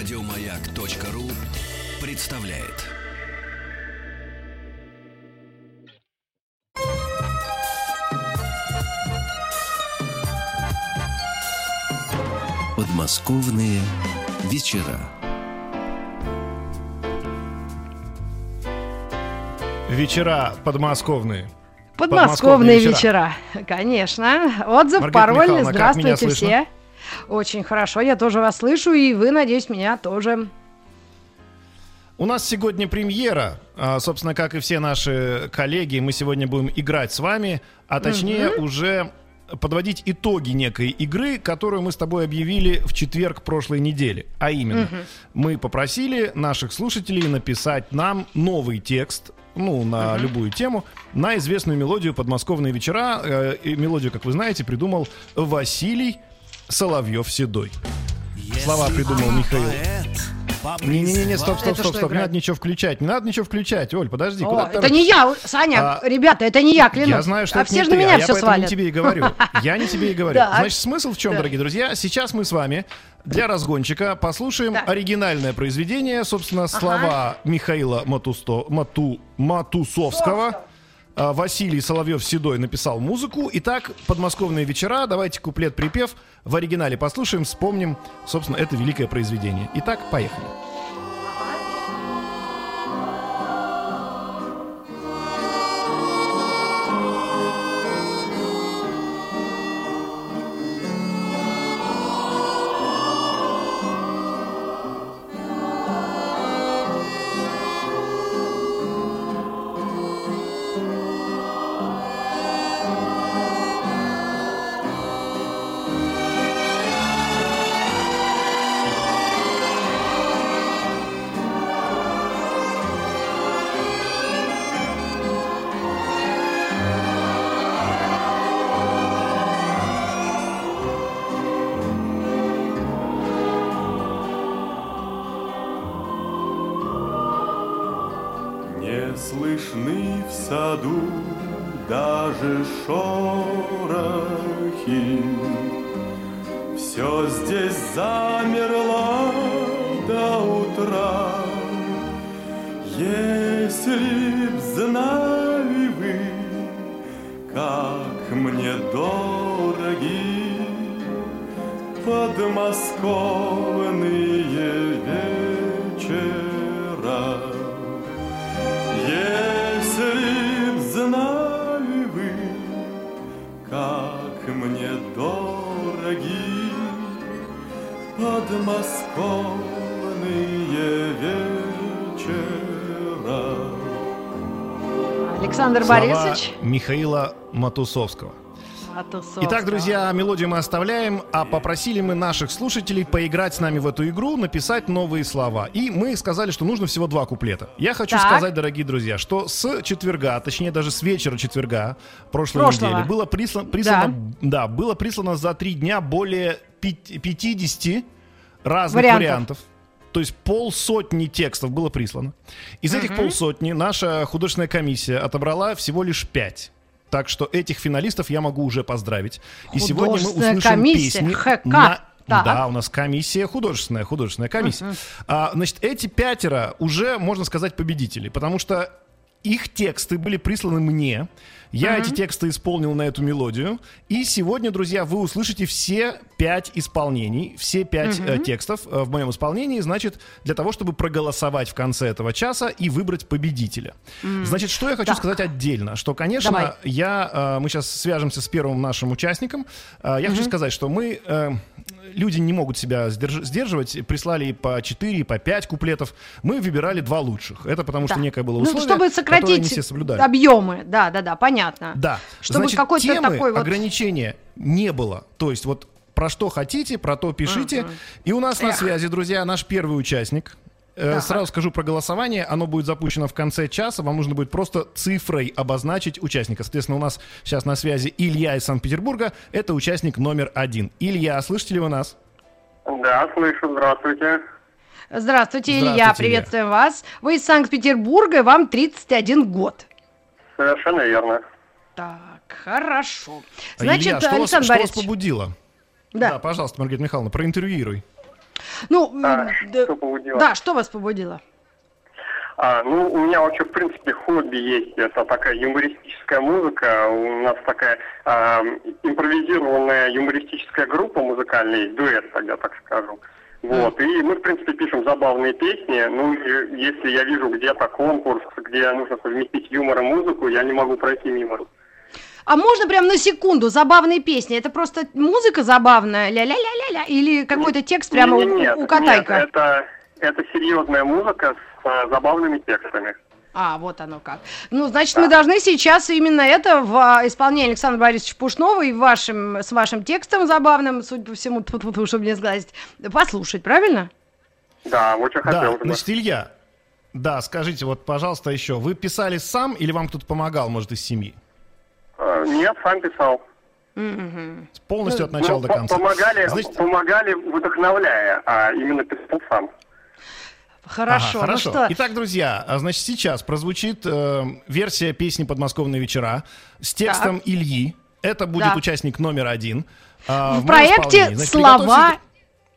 Радиомаяк.ру представляет. Подмосковные вечера. Вечера подмосковные. Подмосковные Подмосковные вечера. Конечно. Отзыв, Маргарита пароль. Михайловна, как меня Здравствуйте слышно? Очень хорошо, я тоже вас слышу, и вы, надеюсь, меня тоже. У нас сегодня премьера. А, Собственно, как и все наши коллеги, мы сегодня будем играть с вами, а точнее уже подводить итоги некой игры, которую мы с тобой объявили в четверг прошлой недели. А именно, мы попросили наших слушателей написать нам новый текст, ну, на любую тему, на известную мелодию «Подмосковные вечера». Э, мелодию, как вы знаете, придумал Василий Соловьев-Седой. Слова придумал Михаил. Не-не-не, стоп, стоп, Это стоп, стоп, не надо ничего включать, не надо ничего включать. Оль, подожди, О, куда ты это не я, Саня, А, ребята, это не я, клянусь. я знаю, что а это все не же ты, на а меня я все поэтому свалят. тебе и говорю. Я не тебе и говорю. Значит, смысл в чем, дорогие друзья? Сейчас мы с вами для разгончика послушаем оригинальное произведение, собственно, слова Михаила Матусто, Мату, Матусовского. А, Василий Соловьев-Седой написал музыку. Итак, подмосковные вечера. Давайте куплет-припев в оригинале послушаем, вспомним, собственно, это великое произведение. Итак, поехали. Не слышны в саду даже шорохи. Все здесь замерло до утра. Если б знали вы, как мне дороги подмосковные вечера. Подмосковные вечера. Александр Слова Борисович. Михаила Матусовского. Матусовского. Итак, друзья, мелодию мы оставляем, а попросили мы наших слушателей поиграть с нами в эту игру, написать новые слова. И мы сказали, что нужно всего два куплета. Я хочу Так. сказать, дорогие друзья, что с четверга, точнее даже с вечера четверга прошлой Прошлого. недели было прислано, прислано, да. было прислано за три дня более 50 разных Вариантов. вариантов. То есть полсотни текстов было прислано. Из этих полсотни наша художественная комиссия отобрала всего лишь пять. Так что этих финалистов я могу уже поздравить. И сегодня мы услышим комиссия, песни. ХК. на- Так. Да, у нас комиссия художественная, художественная комиссия. А, значит, эти пятеро уже, можно сказать, победители, потому что их тексты были присланы мне. Я эти тексты исполнил на эту мелодию. И сегодня, друзья, вы услышите все пять исполнений, все пять э, текстов э, в моем исполнении. Значит, для того, чтобы проголосовать в конце этого часа и выбрать победителя. Значит, что я хочу Так. сказать отдельно, что, конечно, Давай. я, э, мы сейчас свяжемся с первым нашим участником. Э, Я хочу сказать, что мы, э, люди не могут себя сдерж- сдерживать, прислали по 4, и по 5 куплетов. Мы выбирали два лучших. Это потому что Да. некое было Ну, условие, чтобы которое не сократить все соблюдали. объемы. Да, да, да, понятно. Да. Чтобы Значит, какой-то темы, такой вот- ограничения не было. То есть вот про что хотите, про то пишите. И у нас на Эх. связи, друзья, наш первый участник. Э, Ага. Сразу скажу про голосование. Оно будет запущено в конце часа. Вам нужно будет просто цифрой обозначить участника. Соответственно, у нас сейчас на связи Илья из Санкт-Петербурга. Это участник номер один. Илья, слышите ли вы нас? Да, слышу, здравствуйте. Здравствуйте, Илья, Здравствуйте, Илья. приветствуем вас. Вы из Санкт-Петербурга, вам 31 год. Совершенно верно. Так, хорошо. А, Значит, Илья, что, вас, Александр что вас Борисович, побудило? Да. пожалуйста, Маргарита Михайловна, проинтервьюируй. Ну, А, да- что побудило? да, что вас побудило? А, ну, у меня вообще, в принципе, хобби есть. Это такая юмористическая музыка. У нас такая а, импровизированная юмористическая группа музыкальная, есть, дуэт, тогда так скажу. Вот. И мы, в принципе, пишем забавные песни. Ну, если я вижу где-то конкурс, где нужно совместить юмор и музыку, я не могу пройти мимо. А можно прям на секунду забавные песни? Это просто музыка забавная, ля-ля-ля-ля-ля, или какой-то текст прямо у, нет, у Катайка? Нет, это, это серьезная музыка с а, забавными текстами. А, вот оно как. Ну, значит, мы должны сейчас именно это в а, исполнении Александра Борисовича Пушнова и вашим, с вашим текстом забавным, судя по всему, тьфу-тьфу-тьфу, чтобы не сглазить, послушать, правильно? Да, очень Да, хотелось бы. значит, Илья, да, скажите, вот, пожалуйста, еще, вы писали сам или вам кто-то помогал, может, из семьи? А, Нет, сам писал. Полностью от начала Ну, до конца. Помогали, Значит, помогали вдохновляя, а именно писал сам. Хорошо, Ага, хорошо. ну что, Итак, друзья, а, значит, сейчас прозвучит э, версия песни «Подмосковные вечера» с текстом Ильи. Это будет Да. участник номер один. а, в моем проекте. Значит, «Слова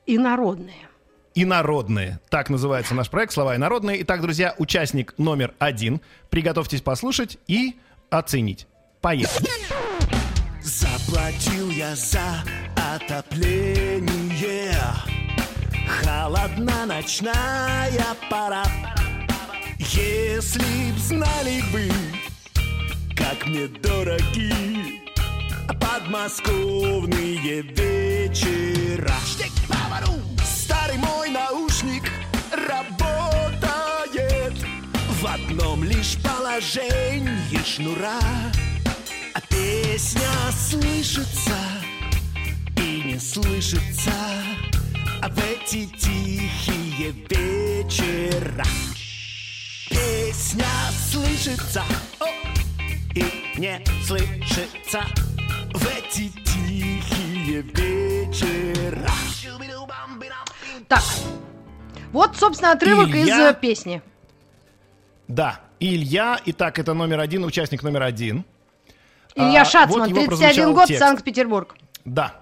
инородные». Инородные. Так называется наш проект «Слова инородные». Итак, друзья, участник номер один. Приготовьтесь послушать и оценить. Поехали. Заплатил я за отопление. Холодна ночная пора. Если б знали бы, как мне дороги Подмосковные вечера. Старый мой наушник работает В одном лишь положении шнура песня слышится и не слышится А в эти тихие вечера Песня слышится о, и не слышится В эти тихие вечера Так, вот, собственно, отрывок Илья. из э, песни. Да, Илья. Итак, это номер один, участник номер один. Илья А, Шацман, вот его 31 прозвучал год, текст. Санкт-Петербург. Да.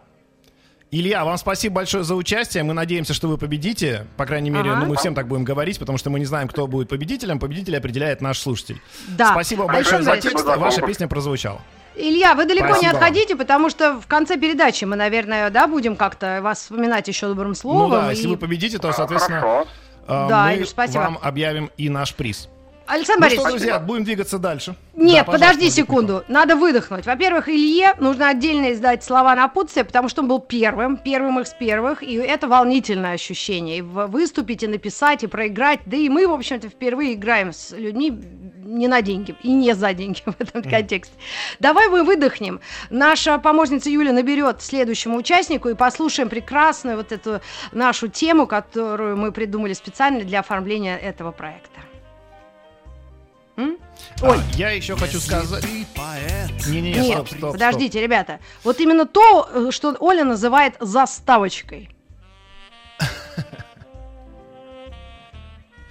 Илья, вам спасибо большое за участие. Мы надеемся, что вы победите. По крайней мере, Ага. ну, мы всем так будем говорить, потому что мы не знаем, кто будет победителем. Победителя определяет наш слушатель. Да. Спасибо большое за текст. Ваша песня прозвучала. Илья, вы далеко не Спасибо вам. отходите, потому что в конце передачи мы, наверное, да, будем как-то вас вспоминать еще добрым словом. Ну да, и- если вы победите, то, соответственно, Хорошо. э, Да, мы Илюш, спасибо. вам объявим и наш приз. Александр Ну что, друзья, будем двигаться дальше. Нет, Да, подожди секунду. Надо выдохнуть. Во-первых, Илье нужно отдельно издать слова напутствия, потому что он был первым, первым из первых, и это волнительное ощущение. И выступить, и написать, и проиграть. Да и мы, в общем-то, впервые играем с людьми не на деньги и не за деньги в этом контексте. Давай мы выдохнем. Наша помощница Юля наберет следующему участнику и послушаем прекрасную вот эту нашу тему, которую мы придумали специально для оформления этого проекта. М? А, я еще хочу сказать... Не-не-не, Нет, стоп, стоп, стоп. подождите, ребята. Вот именно то, э, что Оля называет заставочкой.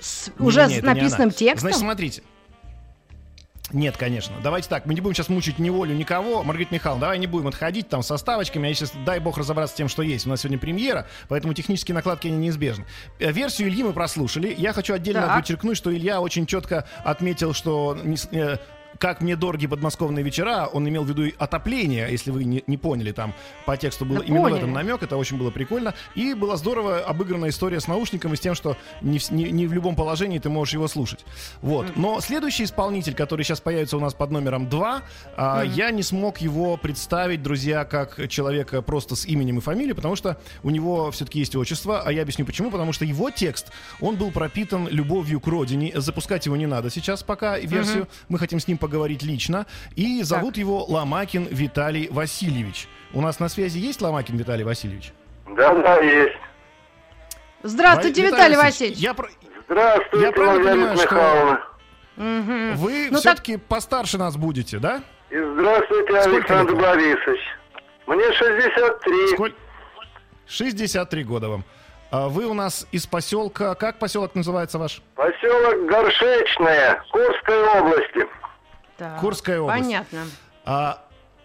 С уже с не написанным она. текстом. Значит, смотрите. Нет, конечно. Давайте так, мы не будем сейчас мучить ни Олю, никого. Маргарита Михайловна, давай не будем отходить там со ставочками. Я сейчас, дай бог, разобраться с тем, что есть. У нас сегодня премьера, поэтому технические накладки, они неизбежны. Э, Версию Ильи мы прослушали. Я хочу отдельно Так. подчеркнуть, что Илья очень четко отметил, что как мне дороги подмосковные вечера, он имел в виду и отопление, если вы не, не поняли, там по тексту было Да именно в поняли. этом намек, это очень было прикольно. И была здорово обыграна история с наушником и с тем, что не в, не- не в любом положении ты можешь его слушать. Вот. Но следующий исполнитель, который сейчас появится у нас под номером 2, я не смог его представить, друзья, как человека просто с именем и фамилией, потому что у него все-таки есть отчество, а я объясню почему, потому что его текст, он был пропитан любовью к родине. Запускать его не надо сейчас пока, версию. Мы хотим с ним поговорить лично. И зовут его Ломакин Виталий Васильевич. У нас на связи есть Ломакин Виталий Васильевич? Да, да, есть. Здравствуйте, Виталий Васильевич. Я про- Здравствуйте, Я правильно понимаю, что- Михайловна. Вы Ну, все-таки постарше нас будете, да? И здравствуйте, Сколько Александр лет? Борисович. Мне 63. Сколь- 63 года вам. А Вы у нас из поселка... Как поселок называется ваш? Поселок Горшечное, Курской области. Так, Курская область. Понятно. А,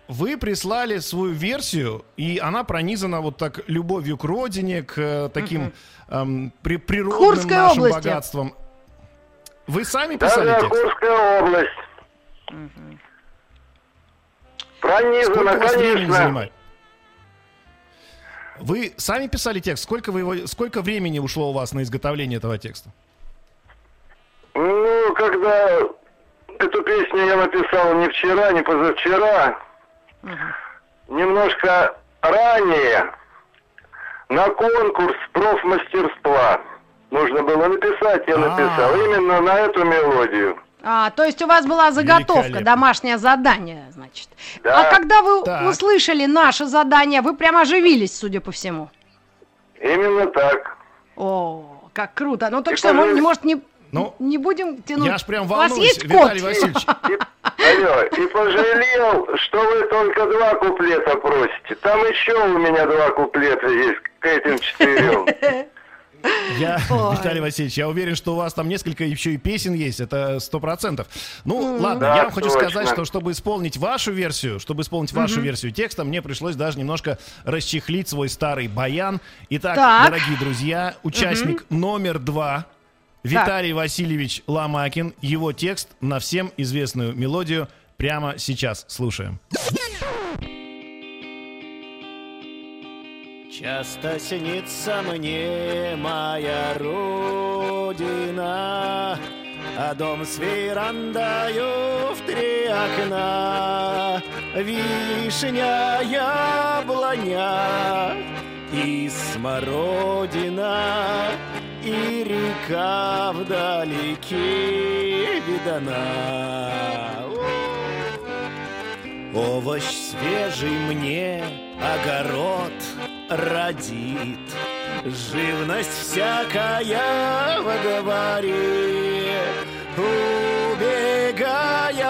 Вы прислали свою версию, и она пронизана вот так любовью к родине, к э, таким эм, при- природным Курской нашим области. богатствам. Вы сами Да, писали да, текст? Курская область. Пронизано, Сколько у вас времени конечно. занимает? Вы сами писали текст? Сколько, вы его, сколько времени ушло у вас на изготовление этого текста? Ну, когда эту песню я написал не вчера, не позавчера, немножко ранее, на конкурс профмастерства. Нужно было написать, я А. написал именно на эту мелодию. А, то есть у вас была заготовка, домашнее задание, значит. Да. А когда вы Так. услышали наше задание, вы прямо оживились, судя по всему. Именно так. О, как круто. Ну так И что, пожалуйста. может, не, Ну, не будем тянуть? я аж прям У вас волнуюсь, есть Виталий кот? Васильевич. И, алло, и пожалел, что вы только два куплета просите. Там еще у меня два куплета есть к этим четырем. Я, Ой. Виталий Васильевич, я уверен, что у вас там несколько еще и песен есть, это сто процентов. Ну, ладно, Да, я вам хочу точно. сказать, что чтобы исполнить вашу версию, чтобы исполнить вашу версию текста, мне пришлось даже немножко расчехлить свой старый баян. Итак, Так. дорогие друзья, участник номер два, Виталий Васильевич Ломакин, его текст на всем известную мелодию прямо сейчас слушаем. Часто снится мне моя родина, А дом с верандою в три окна, Вишня, яблоня и смородина, И река вдалеке видана. Овощ свежий мне огород родит, Живность всякая во дворе, Убегая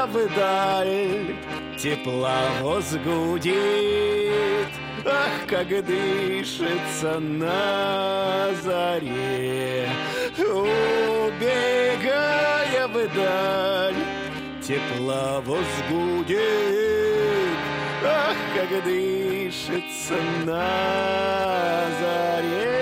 вдаль, тепловоз гудит, Ах, как дышится на заре, Убегая вдаль, тепловоз гудит, Ах, как дышится на заре.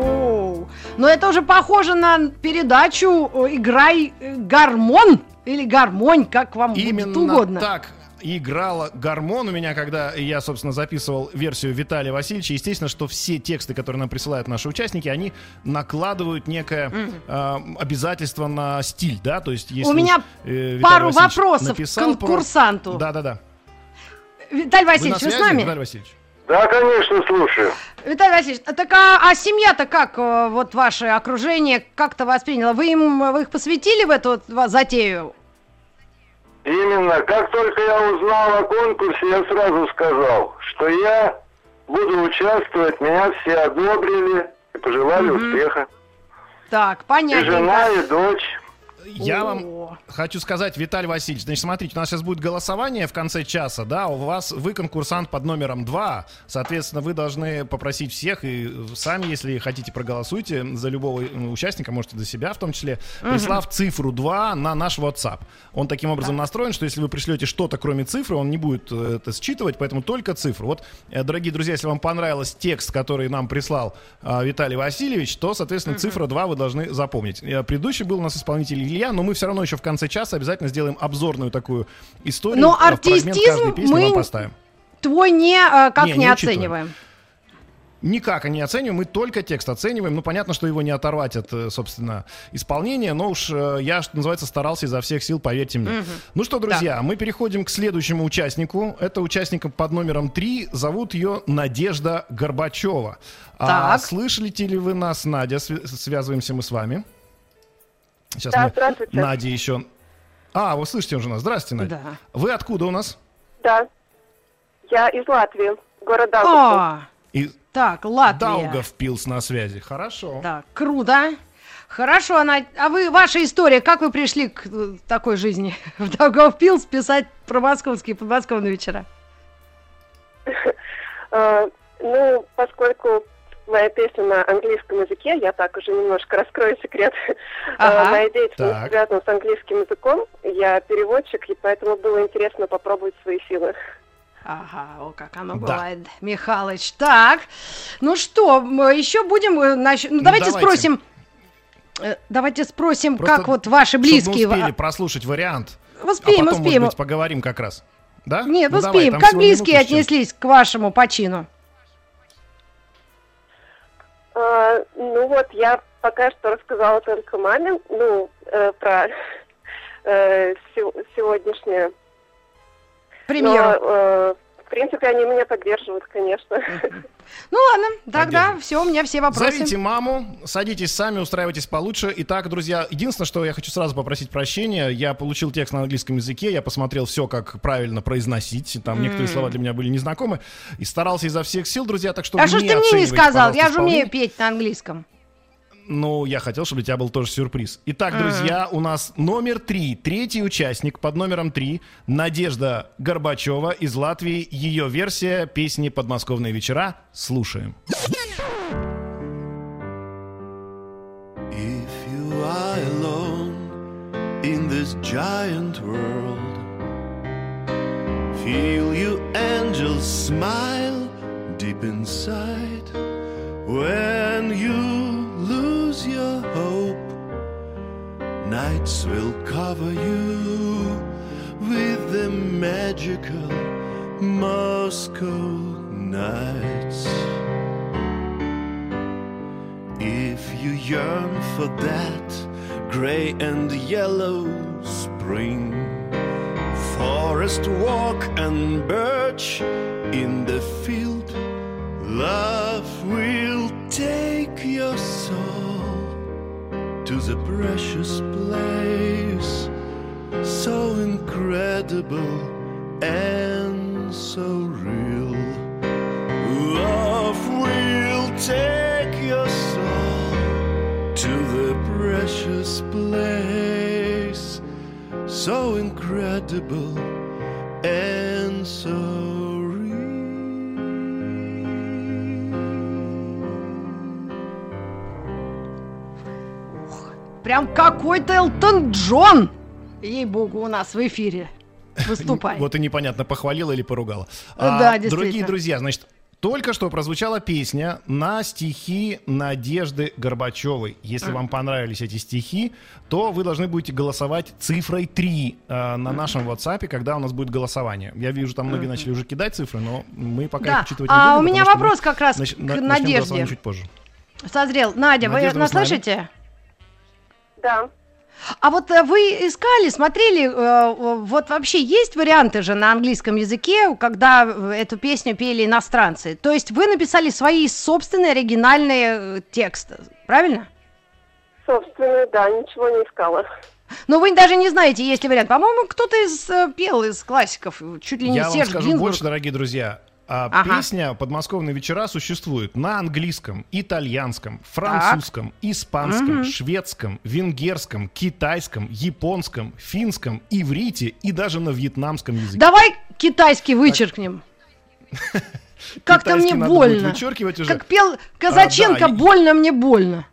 Оу. Но это уже похоже на передачу э, «Играй э, гармон» или «Гармонь», как вам будет Именно угодно. так играла гармон у меня, когда я, собственно, записывал версию Виталия Васильевича. Естественно, что все тексты, которые нам присылают наши участники, они накладывают некое э, обязательство на стиль, да, то есть если У меня э, Виталий пару Васильевич вопросов к написал про- конкурсанту. Да-да-да. Виталий Вы на Васильевич, вы, связи, с нами? Виталий Васильевич? Да, конечно, слушаю. Виталий Васильевич, а так а, а семья-то как, э, вот ваше окружение как-то восприняло? Вы им, вы их посвятили в эту затею? Именно. Как только я узнал о конкурсе, я сразу сказал, что я буду участвовать, меня все одобрили и пожелали успеха. Так, И понятненько. жена, и дочь. Я вам хочу сказать, Виталий Васильевич, значит, смотрите, у нас сейчас будет голосование в конце часа, да, у вас, вы конкурсант под номером 2, соответственно, вы должны попросить всех, и сами, если хотите, проголосуйте за любого участника, можете за себя в том числе, прислав цифру 2 на наш WhatsApp. Он таким образом настроен, что если вы пришлете что-то, кроме цифры, он не будет э, это считывать, поэтому только цифру. Вот, э, дорогие друзья, если вам понравился текст, который нам прислал э, Виталий Васильевич, то, соответственно, цифра 2 вы должны запомнить. Э, Предыдущий был у нас исполнитель Илья, но мы все равно еще в конце часа обязательно сделаем обзорную такую историю. Но Э, артистизм мы вам поставим. Твой не, э, как Не, не, не учитываем. оцениваем. Никак не оцениваем, мы только текст оцениваем. Ну, понятно, что его не оторвать от, э, собственно, исполнения, но уж я, что называется, старался изо всех сил, поверьте мне. Ну что, друзья, мы переходим к следующему участнику. Это участник под номером 3. Зовут ее Надежда Горбачева. А Так. слышите ли вы нас, Надя? Св- Связываемся мы с вами. Сейчас Да, мы здравствуйте. Наде еще... А, вы слышите уже нас. Здравствуйте, Надя. Да. Вы откуда у нас? Да. Я из Латвии, город Даугавпилс. А, И так, Латвия. Даугавпилс на связи. Хорошо. Так, круто. Хорошо, она... а вы, ваша история, как вы пришли к э, такой жизни? В Даугавпилс писать про московские подмосковные вечера? Э, Ну, поскольку моя песня на английском языке. Я так уже немножко раскрою секрет. Ага. Э, Моя деятельность Так. связана с английским языком. Я переводчик, и поэтому было интересно попробовать свои силы. Ага, о, как оно Да. бывает, Михалыч. Так, ну что, еще будем, э, нач- ну, давайте, давайте. спросим, э, давайте спросим, Просто, как вот ваши чтобы мы близкие... успели ва- прослушать вариант. Успеем, а потом, успеем. может быть, поговорим как раз. Да? Нет, Ну, давай, успеем. там как близкие отнеслись к вашему почину? А, ну вот, я пока что рассказала только маме, ну, э, про э, се- сегодняшнее. Премьеру. Но, э, принципе, они меня поддерживают, конечно. Ну ладно, тогда все, у меня все вопросы. Зовите маму, садитесь сами, устраивайтесь получше. Итак, друзья, единственное, что я хочу сразу попросить прощения, я получил текст на английском языке, я посмотрел все, как правильно произносить, там некоторые слова для меня были незнакомы, и старался изо всех сил, друзья, так что А что ж ты мне не сказал? Я же умею петь на английском. Ну, я хотел, чтобы у тебя был тоже сюрприз. Итак, друзья, у нас номер три, третий участник под номером три, Надежда Горбачева из Латвии. Ее версия песни «Подмосковные вечера». Слушаем. If you are alone in this giant world, feel you angels smile deep inside. When you nights will cover you with the magical Moscow nights. If you yearn for that gray and yellow spring, forest walk and birch in the field, love will take your soul to the precious place, so incredible and so real. Love will take your soul to the precious place, so incredible and so Прям какой-то Элтон Джон. Ей-богу, у нас в эфире выступает. Вот и непонятно, похвалила или поругала. Да, А, действительно. Дорогие друзья, значит, только что прозвучала песня на стихи Надежды Горбачевой. Если вам понравились эти стихи, то вы должны будете голосовать цифрой 3 э, на нашем WhatsApp, когда у нас будет голосование. Я вижу, там многие начали уже кидать цифры, но мы пока Да. их учитывать не А будем. у меня вопрос как раз нач- к Надежде. чуть позже. Созрел. Надя, Надежда, вы нас слышите? Да. А вот э, вы искали, смотрели, э, вот вообще есть варианты же на английском языке, когда э, эту песню пели иностранцы. То есть вы написали свои собственные оригинальные тексты, правильно? Собственно, да, ничего не искала. Но вы даже не знаете, есть ли вариант. По-моему, кто-то из пел из классиков, чуть ли не Я вам Серж скажу Гинзбург. больше, дорогие друзья. А, Ага. Песня «Подмосковные вечера» существует на английском, итальянском, французском, испанском, Мгм. шведском, венгерском, китайском, японском, финском, иврите и даже на вьетнамском языке. Давай китайский вычеркнем. Как-то мне больно. вычеркивать уже. Как пел Казаченко, А, и- больно мне больно.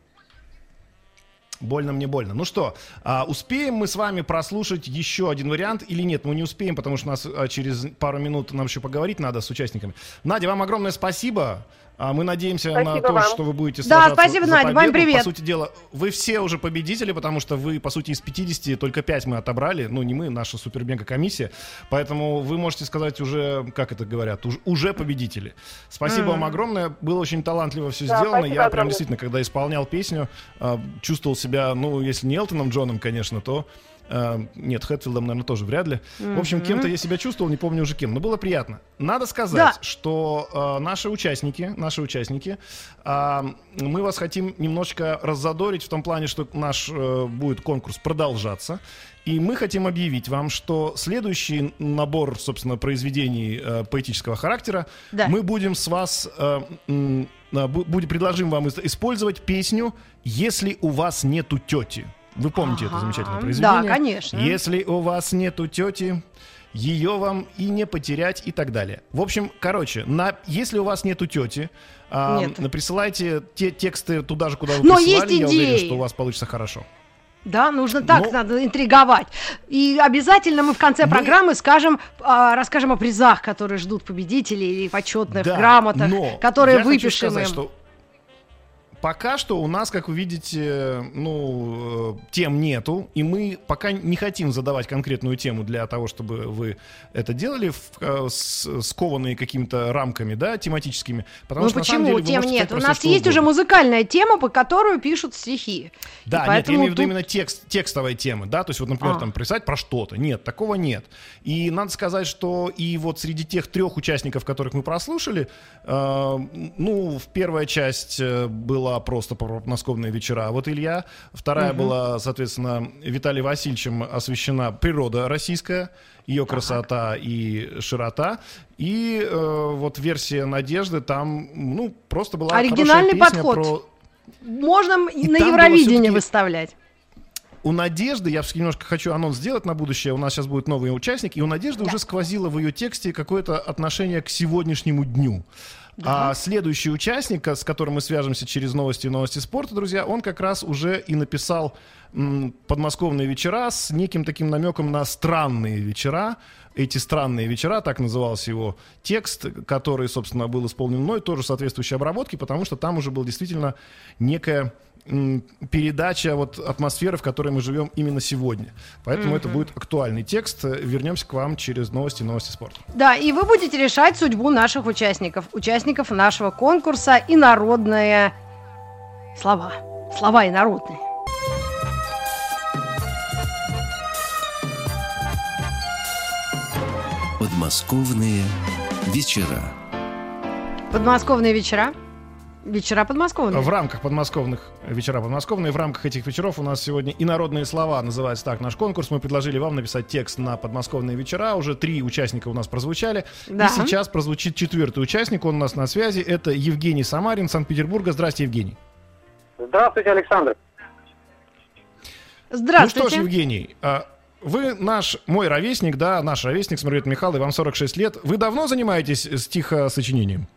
Больно мне больно. Ну что, а, успеем мы с вами прослушать еще один вариант или нет? Мы не успеем, потому что у нас а, через пару минут нам еще поговорить надо с участниками. Надя, вам огромное спасибо. А, Мы надеемся на Спасибо то, вам. что вы будете Да, сражаться спасибо, за Надя, вам победу. привет. По сути дела, вы все уже победители, потому что вы, по сути, из 50 только 5 мы отобрали. Ну, не мы, наша супер-мега-комиссия. Поэтому вы можете сказать уже, как это говорят, уж- уже победители. Спасибо вам огромное. Было очень талантливо все Да, сделано. Я прям огромное. действительно, когда исполнял песню, а, чувствовал себя, ну, если не Элтоном Джоном, конечно, то нет, Хэтфилдом, наверное, тоже вряд ли. В общем, кем-то я себя чувствовал, не помню уже кем, но было приятно. Надо сказать, Да. что а, наши участники, наши участники, а, мы вас хотим немножечко раззадорить в том плане, что наш э, будет конкурс продолжаться. И мы хотим объявить вам, что следующий набор, собственно, произведений э, поэтического характера Да. мы будем с вас, э, бу- будем, предложим вам ис- использовать песню «Если у вас нету тети». Вы помните это Ага, замечательное да, произведение? конечно. Если у вас нету тети, ее вам и не потерять и так далее. В общем, короче, на, если у вас нету тети, а, Нет. присылайте те тексты туда же, куда вы Но присылали. есть Я уверен, идеи. что у вас получится хорошо. Да, нужно так, Ну- надо интриговать. И обязательно мы в конце Мы- программы скажем, а, расскажем о призах, которые ждут победителей, и почетных Да, грамотах, но которые я хочу выпишем сказать, им. что Пока что у нас, как вы видите, ну, э, тем нету, и мы пока не хотим задавать конкретную тему для того, чтобы вы это делали, в, э, с- скованные какими-то рамками, да, тематическими. Потому Ну что, почему деле, тем нет? У нас есть уже угодно. музыкальная тема, по которую пишут стихи. И Да, нет, я поэтому имею в виду тут- именно текст, текстовая тема, да, то есть вот, например, А. там писать про что-то. Нет, такого нет. И надо сказать, что и вот среди тех трех участников, которых мы прослушали, э, ну, в первая часть э, была просто про подмосковные вечера, вот Илья, вторая была, соответственно, Виталием Васильевичем освещена природа российская, ее красота и широта. И э, вот версия Надежды там, ну, просто была Оригинальный подход. про Можно И на всё-таки- выставлять. у Надежды, я немножко хочу анонс сделать на будущее, у нас сейчас будет новый участник, и у Надежды уже сквозило в ее тексте какое-то отношение к сегодняшнему дню. А следующий участник, с которым мы свяжемся через новости и новости спорта, друзья, он как раз уже и написал м, подмосковные вечера с неким таким намеком на странные вечера. Эти странные вечера, так назывался его текст, который, собственно, был исполнен мной, тоже соответствующей обработки, потому что там уже была действительно некая передача вот атмосферы, в которой мы живем именно сегодня. Поэтому это будет актуальный текст. Вернемся к вам через новости и новости спорта. Да, и вы будете решать судьбу наших участников, участников нашего конкурса «Инородные слова». Слова инородные. Подмосковные вечера. Подмосковные вечера. Вечера подмосковные. В рамках подмосковных вечера подмосковные, в рамках этих вечеров у нас сегодня и народные слова называется так наш конкурс. Мы предложили вам написать текст на подмосковные вечера. Уже три участника у нас прозвучали. Да. И сейчас прозвучит четвертый участник. Он у нас на связи. Это Евгений Самарин, Санкт-Петербурга. Здрасте, Евгений. Здравствуйте, Александр. Здравствуйте. Ну что ж, Евгений, а, вы наш, мой ровесник, да, наш ровесник, Смирет Михаил, и вам 46 лет. Вы давно занимаетесь стихосочинением?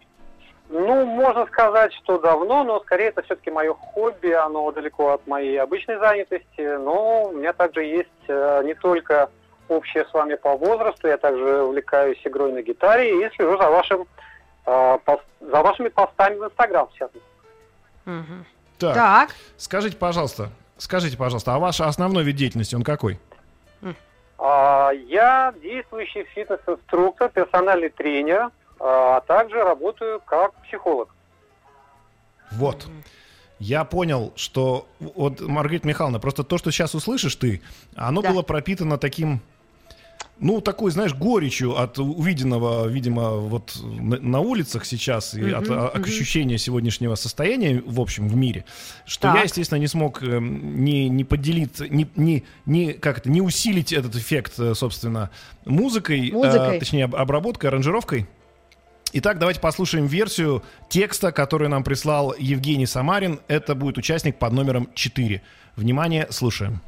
Ну, можно сказать, что давно, но скорее это все-таки мое хобби, оно далеко от моей обычной занятости, но у меня также есть э, не только общее с вами по возрасту, я также увлекаюсь игрой на гитаре и слежу за вашим э, за вашими постами в Инстаграм, в частности. Мгм. Так, Так, скажите, пожалуйста, скажите, пожалуйста, а ваш основной вид деятельности, он какой? А, Я действующий фитнес-инструктор, персональный тренер, а также работаю как психолог. Вот. Я понял, что вот, Маргарита Михайловна, просто то, что сейчас услышишь ты, оно Да. было пропитано таким, ну, такой, знаешь, горечью от увиденного, видимо, вот на, на улицах сейчас и от а, ощущения сегодняшнего состояния, в общем, в мире, что Так. я, естественно, не смог эм, не, не поделиться, не, не, не, как это, не усилить этот эффект, э, собственно, музыкой, э, Музыкой. точнее, об- обработкой, аранжировкой. Итак, давайте послушаем версию текста, который нам прислал Евгений Самарин. Это будет участник под номером 4. Внимание, слушаем.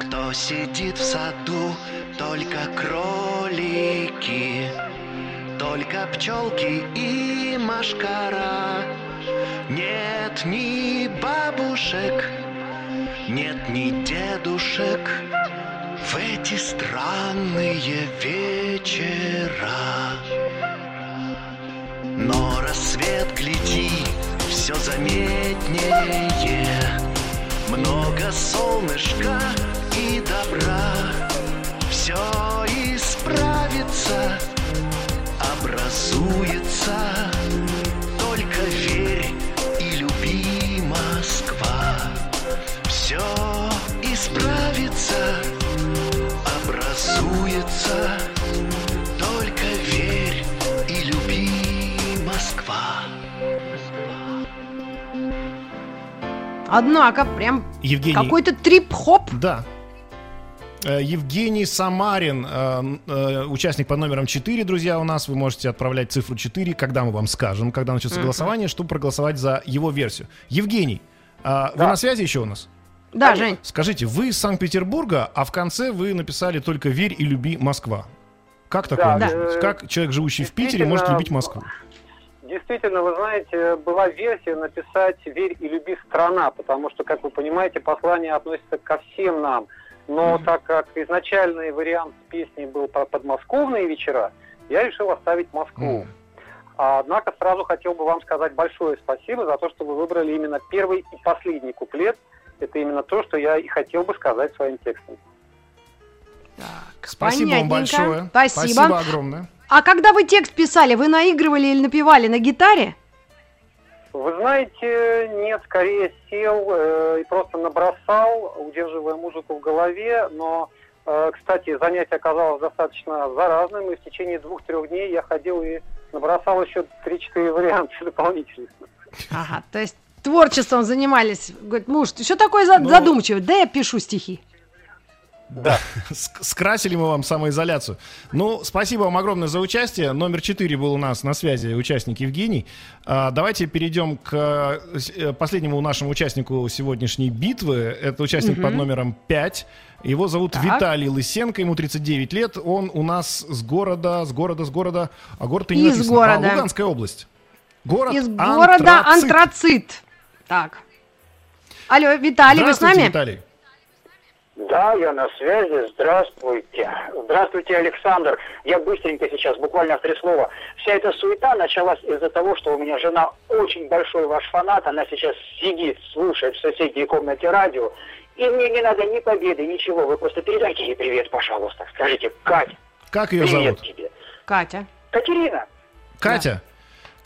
Кто сидит в саду, только кролики, только пчелки и машкара. Нет ни бабушек, нет ни дедушек в эти странные вечера. Но рассвет, гляди, все заметнее. Много солнышка и добра. Все исправится, однако, прям Евгений. какой-то трип-хоп. Да. Э, Евгений Самарин, э, э, участник под номером 4, друзья, у нас. Вы можете отправлять цифру 4, когда мы вам скажем, когда начнется голосование, чтобы проголосовать за его версию. Евгений, а вы Да. на связи еще у нас? Да, Жень. Скажите, вы из Санкт-Петербурга, а в конце вы написали только «Верь и люби Москва». Как такое Да, может быть? Как человек, живущий в Питере, может любить Москву? Действительно, вы знаете, была версия написать «Верь и люби страна», потому что, как вы понимаете, послание относится ко всем нам. Но так как изначальный вариант песни был про подмосковные вечера, я решил оставить Москву. А, Однако сразу хотел бы вам сказать большое спасибо за то, что вы выбрали именно первый и последний куплет. Это именно то, что я и хотел бы сказать своим текстом. Так, Спасибо вам понятненько. большое. Спасибо. Спасибо огромное. А когда вы текст писали, вы наигрывали или напевали на гитаре? Вы знаете, нет, скорее сел э, и просто набросал, удерживая музыку в голове, но, э, кстати, занятие оказалось достаточно заразным, и в течение двух-трех дней я ходил и набросал еще 3-4 варианта дополнительных. Ага, то есть творчеством занимались. Говорит, муж, ты что такой за- Ну- задумчивый? Да я пишу стихи. Ск- Скрасили мы вам самоизоляцию. Ну, спасибо вам огромное за участие. Номер 4 был у нас на связи участник Евгений. А, давайте перейдем к э, э, последнему нашему участнику сегодняшней битвы. Это участник под номером 5. Его зовут Так. Виталий Лысенко, ему 39 лет. Он у нас с города, с города, с города, а город и не Из написано. города. А, Луганская область. Город Из города Антрацит. Антрацит. Так. Алло, Виталий, вы с нами? Виталий. Да, я на связи. Здравствуйте. Здравствуйте, Александр. Я быстренько сейчас, буквально в три слова. Вся эта суета началась из-за того, что у меня жена очень большой ваш фанат. Она сейчас сидит, слушает в соседней комнате радио. И мне не надо ни победы, ничего. Вы просто передайте ей привет, пожалуйста. Скажите, Кать, Как ее привет зовут? тебе. Катя. Катерина. Катя.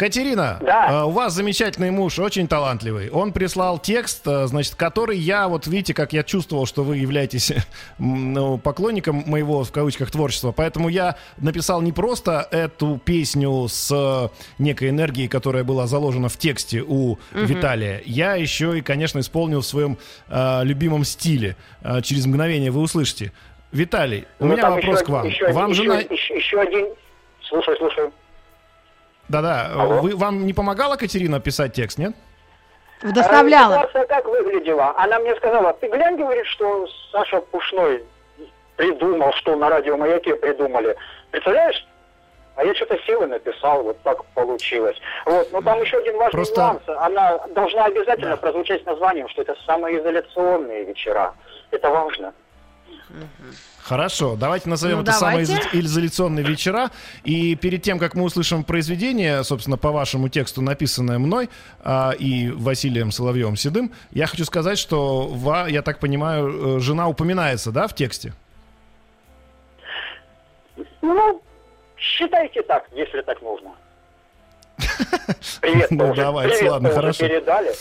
Катерина, Да. э, у вас замечательный муж, очень талантливый. Он прислал текст, э, значит, который я, вот видите, как я чувствовал, что вы являетесь ну, поклонником моего, в кавычках, творчества. Поэтому я написал не просто эту песню с э, некой энергией, которая была заложена в тексте у Виталия. Я еще и, конечно, исполнил в своем э, любимом стиле. Э, через мгновение вы услышите. Виталий, у Ну, меня вопрос еще, к вам. Еще, вам еще- жена... еще- еще один... Слушай, слушай. Да-да, вы, вам не помогала Катерина писать текст, нет? Вдохновляла. А ситуация как выглядела? Она мне сказала, ты глянь, говорит, что Саша Пушной придумал, что на радио «Маяке» придумали. Представляешь? А я что-то сел и написал, вот так получилось. Вот, но там еще один важный Просто- нюанс. Она должна обязательно прозвучать с названием, что это самоизоляционные вечера. Это важно. Хорошо, давайте назовем Ну, это давайте. самоизоляционные вечера. И перед тем, как мы услышим произведение, собственно, по вашему тексту, написанное мной а, и Василием Соловьевым Седым, я хочу сказать, что, ва- я так понимаю, э, жена упоминается, да, в тексте? Ну, считайте так, если так нужно. Привет, Ну, давайте, ладно, хорошо. передали.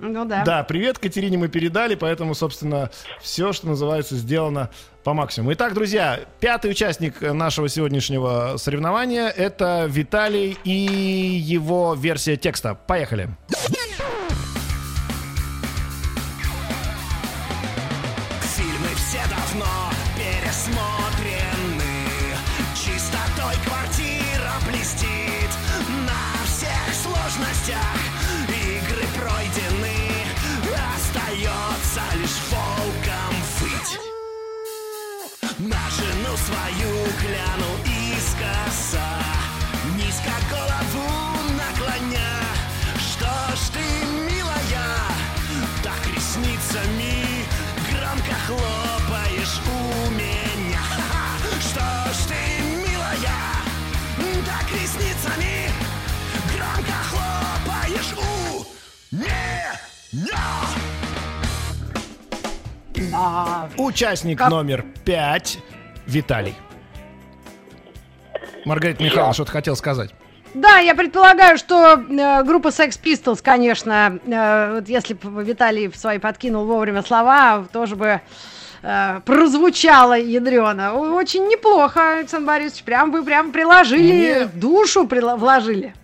Ну да. Да, привет Катерине мы передали, поэтому, собственно, все, что называется, сделано по максимуму. Итак, друзья, пятый участник нашего сегодняшнего соревнования – это Виталий и его версия текста. Поехали. Да. Участник Как- номер пять Виталий. Маргарита Михайловна что-то хотел сказать. Да, я предполагаю, что э, группа Sex Pistols, конечно, э, вот если бы Виталий в свои подкинул вовремя слова, тоже бы э, прозвучало ядрено. Очень неплохо, Александр Борисович. Прям вы прям приложили, Мне- душу прила- вложили.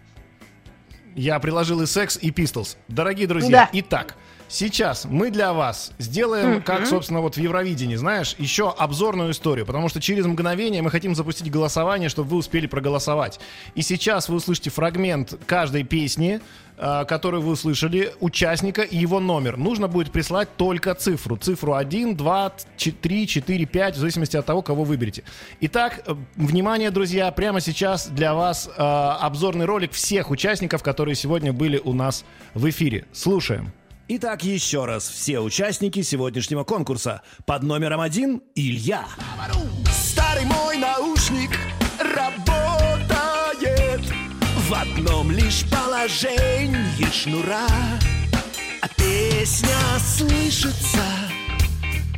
Я приложил и секс, и Pistols. Дорогие друзья, Да. итак, Сейчас мы для вас сделаем, как, собственно, вот в Евровидении, знаешь, еще обзорную историю, потому что через мгновение мы хотим запустить голосование, чтобы вы успели проголосовать. И сейчас вы услышите фрагмент каждой песни, э, которую вы услышали, участника и его номер. Нужно будет прислать только цифру. Цифру 1, 2, 3, 4, 5, в зависимости от того, кого выберете. Итак, э, внимание, друзья, прямо сейчас для вас э, обзорный ролик всех участников, которые сегодня были у нас в эфире. Слушаем. Итак, еще раз, все участники сегодняшнего конкурса. Под номером один Илья. Старый мой наушник работает в одном лишь положении шнура. А песня слышится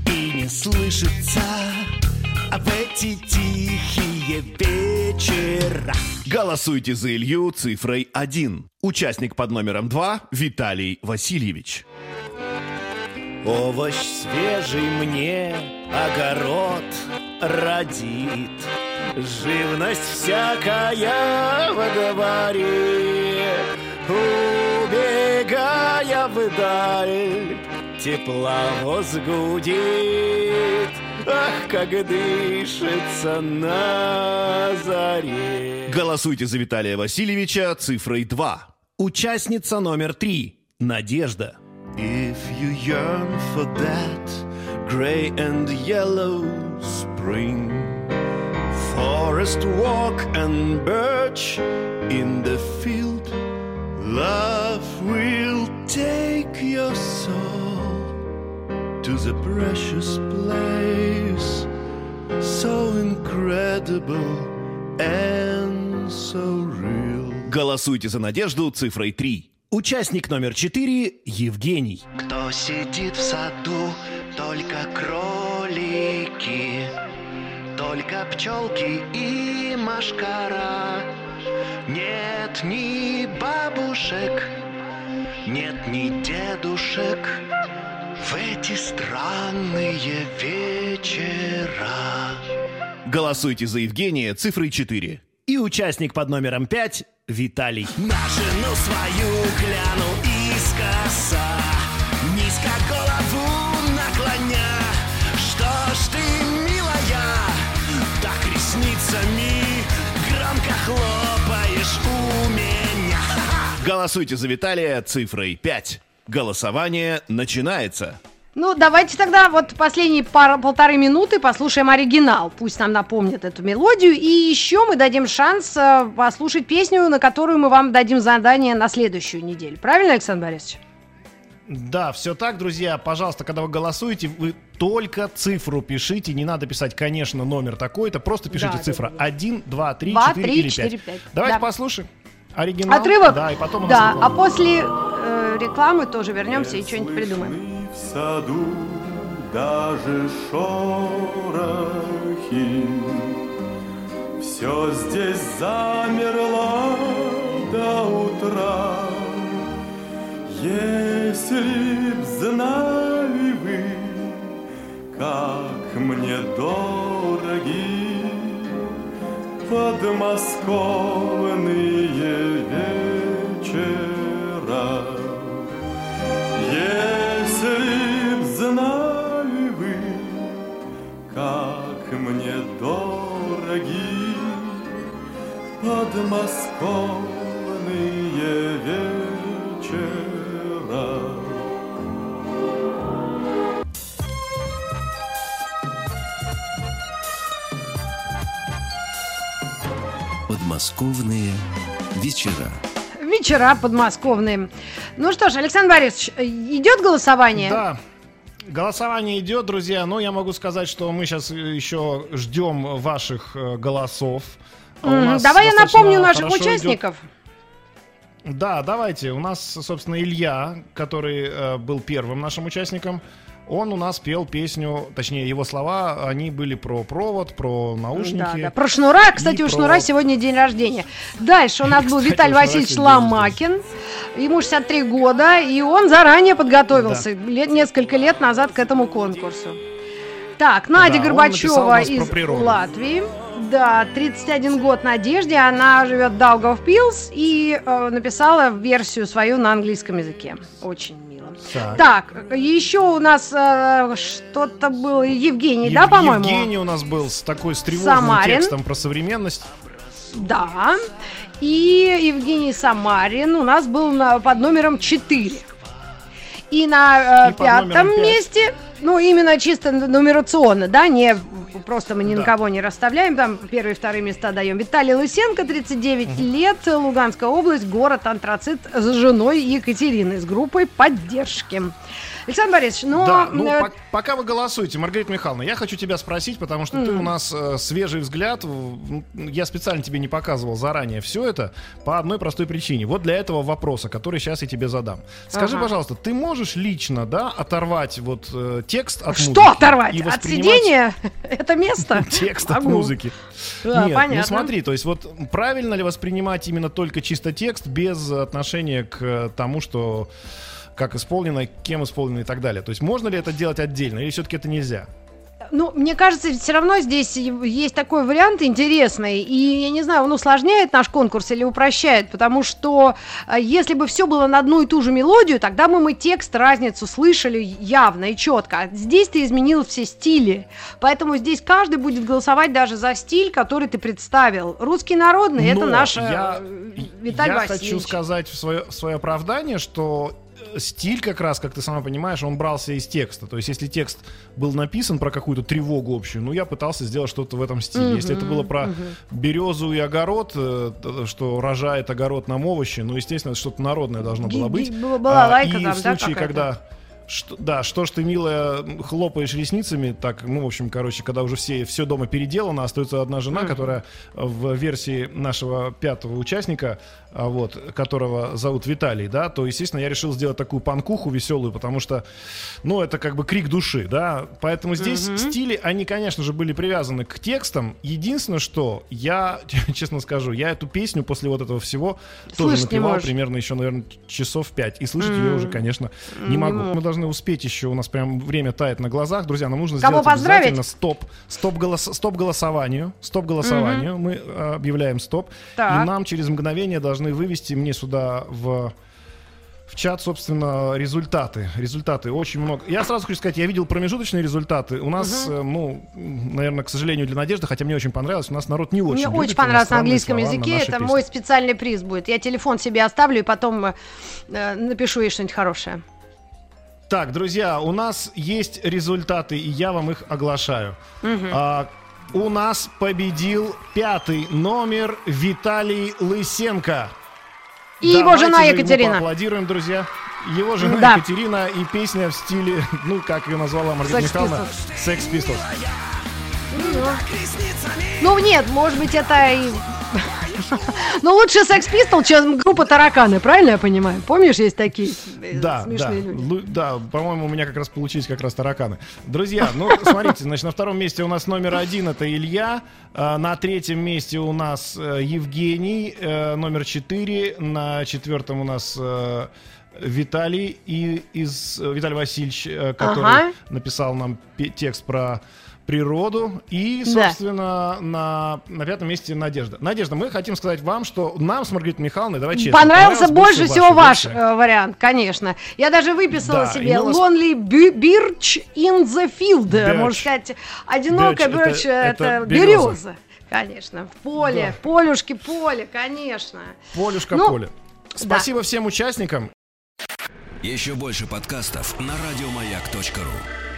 и не слышится а в эти тихие вечера. Голосуйте за Илью цифрой 1. Участник под номером 2 Виталий Васильевич. Овощ свежий мне огород родит Живность всякая во дворе Убегая вдаль Тепловоз гудит Ах, как дышится на заре Голосуйте за Виталия Васильевича цифрой 2. Участница номер 3 Надежда. If you yearn for that gray and yellow spring, forest walk and birch in the field, love will take your soul to the precious place, so incredible and so real. Голосуйте за Надежду цифрой 3. Участник номер 4 Евгений. Кто сидит в саду, только кролики, только пчелки и машкара. Нет ни бабушек, нет ни дедушек в эти странные вечера. Голосуйте за Евгения цифрой 4. И участник под номером 5 Виталий. На жену свою гляну искоса Низко голову Голосуйте за Виталия цифрой 5. Голосование начинается. Ну, давайте тогда вот последние пара, полторы минуты послушаем оригинал. Пусть нам напомнит эту мелодию. И еще мы дадим шанс э, послушать песню, на которую мы вам дадим задание на следующую неделю. Правильно, Александр Борисович? Да, все так, друзья. Пожалуйста, когда вы голосуете, вы только цифру пишите. Не надо писать, конечно, номер такой-то. Просто пишите Да, цифра да, 1, 2, 3, Два, 4 три, или четыре, 5. пять. Давайте Да. послушаем. Оригинал. Отрывок? Да, и потом у нас Да, а после э, рекламы тоже вернемся и что-нибудь придумаем. В саду даже шорохи Все здесь замерло до утра Если б знали вы, как мне дороги Подмосковные вечера если б знали вы, как мне дороги подмосковные вечера. Подмосковные вечера. Вечера подмосковные. Ну что ж, Александр Борисович, э, идет голосование? Да. Голосование идет, друзья. Но я могу сказать, что мы сейчас еще ждем ваших э, голосов. Нас Давай я напомню наших хорошо идет- участников. Да, давайте. У нас, собственно, Илья, который э, был первым нашим участником. Он у нас пел песню, точнее, его слова, они были про провод, про наушники. Да, да. Про Шнура, кстати, у про- Шнура сегодня день рождения. Дальше у нас был Кстати, Виталий Васильевич Ломакин. Ему 63 года, и он заранее подготовился лет, несколько лет назад к этому конкурсу. Так, Надя Да, Горбачева из. Латвии. Да, 31 год Надежде, она живет в Даугавпилс и э, написала версию свою на английском языке. Очень. Так, так еще у нас э, что-то было, Евгений, Ев- да, по-моему? Евгений у нас был с такой с тревожным Самарин. текстом про современность. Да, и Евгений Самарин у нас был на, под номером 4. И на э, и пятом месте, ну, именно чисто нумерационно, да, не просто мы ни да. на кого не расставляем, там первые и вторые места даем. Виталий Лысенко, 39 угу. лет, Луганская область, город Антрацит с женой Екатериной с группой поддержки. Александр Борисович, ну... Да, ну, э... по пока вы голосуете, Маргарита Михайловна, я хочу тебя спросить, потому что mm. ты у нас э, свежий взгляд. Я специально тебе не показывал заранее все это по одной простой причине. Вот для этого вопроса, который сейчас я тебе задам. Скажи, ага. пожалуйста, ты можешь лично, да, оторвать вот э, текст от что музыки? Что оторвать? От сидения? Это место? Текст от музыки. Нет, ну смотри, то есть вот правильно ли воспринимать именно только чисто текст без отношения к тому, что как исполнено, кем исполнено и так далее. То есть можно ли это делать отдельно или все-таки это нельзя? Ну, мне кажется, все равно здесь есть такой вариант интересный, и я не знаю, он усложняет наш конкурс или упрощает, потому что э, если бы все было на одну и ту же мелодию, тогда бы мы текст, разницу слышали явно и четко. А здесь ты изменил все стили, поэтому здесь каждый будет голосовать даже за стиль, который ты представил. Русский народный Но это наш я, э, Виталий я Васильевич. хочу сказать в свое, в свое оправдание, что стиль как раз, как ты сама понимаешь, он брался из текста. То есть, если текст был написан про какую-то тревогу общую, ну, я пытался сделать что-то в этом стиле. Uh-huh, если это было про uh-huh. березу и огород, э, что рожает огород нам овощи, ну, естественно, это что-то народное должно было быть. Была лайка а, и там, в случае, когда... Что, да, что ж ты, милая, хлопаешь ресницами, так, ну, в общем, короче, когда уже все, все дома переделано, остается одна жена, uh-huh. которая в версии нашего пятого участника а, вот, которого зовут Виталий, да, то, естественно, я решил сделать такую панкуху веселую, потому что, ну, это как бы крик души, да, поэтому здесь mm-hmm. стили, они, конечно же, были привязаны к текстам. Единственное, что я, честно скажу, я эту песню после вот этого всего слышать тоже напевал примерно еще, наверное, часов пять, и слышать mm-hmm. ее уже, конечно, не могу. Mm-hmm. Должны успеть еще, у нас прям время тает на глазах, друзья, нам нужно Кого сделать поздравить? обязательно стоп, стоп, голос, стоп голосованию, стоп голосованию, mm-hmm. мы а, объявляем стоп, так. и нам через мгновение должны вывести мне сюда в в чат, собственно, результаты. Результаты очень много. Я сразу хочу сказать, я видел промежуточные результаты. У нас, угу. ну, наверное, к сожалению, для Надежды, хотя мне очень понравилось, у нас народ не очень. Мне очень понравилось на английском языке. Это песни. мой специальный приз будет. Я телефон себе оставлю и потом э, напишу ей что-нибудь хорошее. Так, друзья, у нас есть результаты, и я вам их оглашаю. Угу. А, у нас победил пятый номер Виталий Лысенко. И Давайте его жена Екатерина. Аплодируем, друзья. Его жена да. Екатерина и песня в стиле, ну, как ее назвала Маргарита Михайловна, Sex Pistols. Ну, нет, может быть, это и ну, лучше Sex Pistol, чем группа Тараканы, правильно я понимаю? Помнишь, есть такие э, да, смешные да. люди? Да, по-моему, у меня как раз получились как раз Тараканы. Друзья, ну, смотрите, значит, на втором месте у нас номер один это Илья, э, на третьем месте у нас э, Евгений, номер четыре, на четвертом у нас... Виталий и из Виталий Васильевич, который ага. написал нам текст про природу. И, собственно, да. на, на пятом месте Надежда. Надежда, мы хотим сказать вам, что нам с Маргаритой Михайловной, давай честно, понравился больше всего ваш э, вариант, конечно. Я даже выписала да, себе Lonely Birch in the Field. Birch. Можно сказать, одинокая Birch, это, это, это береза. Конечно, в поле, да. полюшки, поле, конечно. Полюшка, ну, поле. Спасибо да. всем участникам. Еще больше подкастов на радиомаяк.ру